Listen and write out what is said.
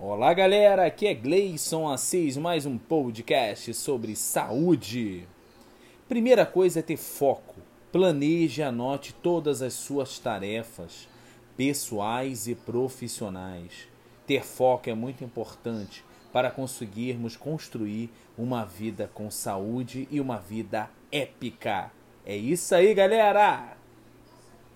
Olá galera, aqui é Gleison Assis, mais um podcast sobre saúde. Primeira coisa é ter foco. Planeje e anote todas as suas tarefas, pessoais e profissionais. Ter foco é muito importante para conseguirmos construir uma vida com saúde e uma vida épica. É isso aí, galera!